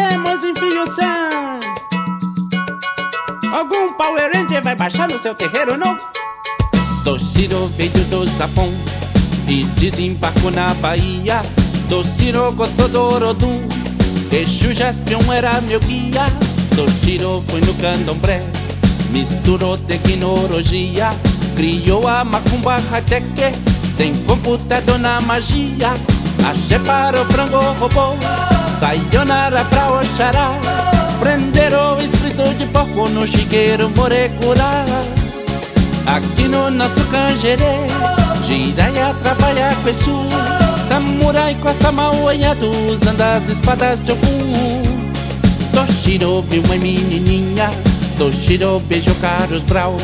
enfio san. Algum Power Ranger vai baixar no seu terreiro, não? Toshiro veio do Japão e desembarcou na Bahia. Toshiro gostou do Orodum, Exu Jaspion era meu guia. Toshiro foi no candomblé, misturou tecnologia, criou a macumba high-tech, tem computador na magia. Axé para o frango robô, sayonara pra Oxará, prenderam o espírito de porco no chiqueiro morecurá. Aqui no nosso canjerê, Jiraya trabalha com Exu, samurai corta mal olhado, usando as espadas de algum. Toshiro viu uma menininha. Toshiro beijou Carlos Brau.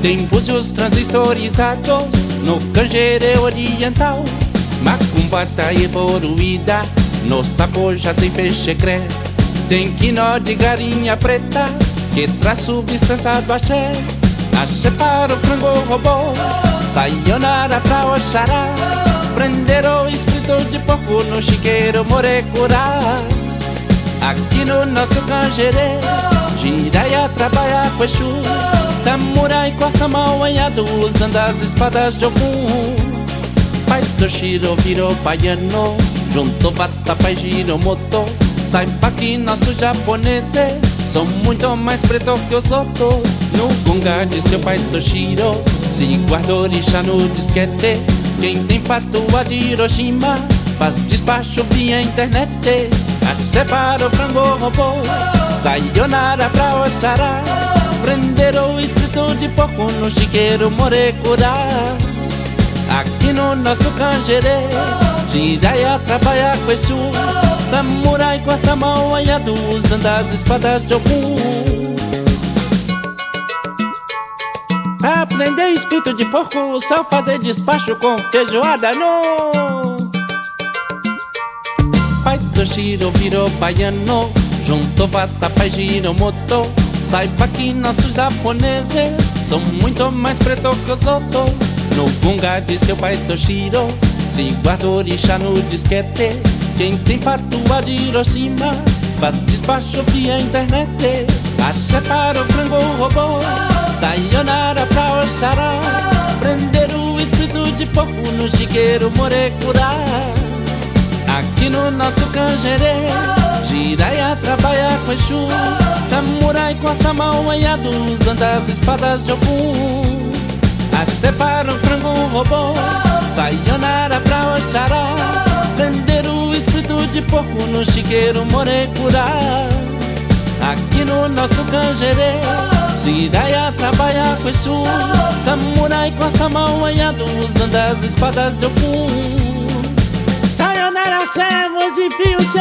Tem búzios transistorizados No canjerê oriental. Macumba tá evoluída No saco já tem peixe cré. Tem quinó de galinha preta Que traz substância do axé. Axé para o frango robô. Sayonara pra Oxará. Prenderam o espírito de porco No chiqueiro morecurá. Aqui no nosso canjerê Jiraya trabalha com Exu. Samurai corta mal anhado Usando as espadas de algum Pai Toshiro virou baiano Juntou bata pai Giromoto Saiba que nossos japoneses São muito mais pretos que os outros No gunga de seu pai Toshiro. Se guardou orixá no disquete. Quem tem patua de Hiroshima Faz despacho via internet Axé para o frango robô. Sayonara pra Oxará. Prenderam o espírito de porco no chiqueiro morecurá. Aqui no nosso canjerê Jiraya trabalha com Exu Samurai corta mal anhado Usando as espadas de Pra aprender espírito de porco, só fazer despacho com feijoada, não. Pai Toshiro virou baiano Juntou bata pai Giromoto. Saiba que nossos japoneses São muito mais pretos que os outros. No gunga de seu pai Toshiro Se guarda orixá no disquete. Quem tem patua de Hiroshima Faz despacho via internet. Axé para o frango robô. Sayonara pra Oxará. Prender o espírito de porco no chiqueiro morecurá. Aqui no nosso canjerê Jiraya trabalha com Exu. Samurai corta mal anhado Usando as espadas de algum Axé para o frango robô. Sayonara porco No chiqueiro morecurá Aqui no nosso canjerê Jiraya trabalha com Exu Samurai corta mal anhado Usando as espadas de algum Sayonara, chemos enfio san.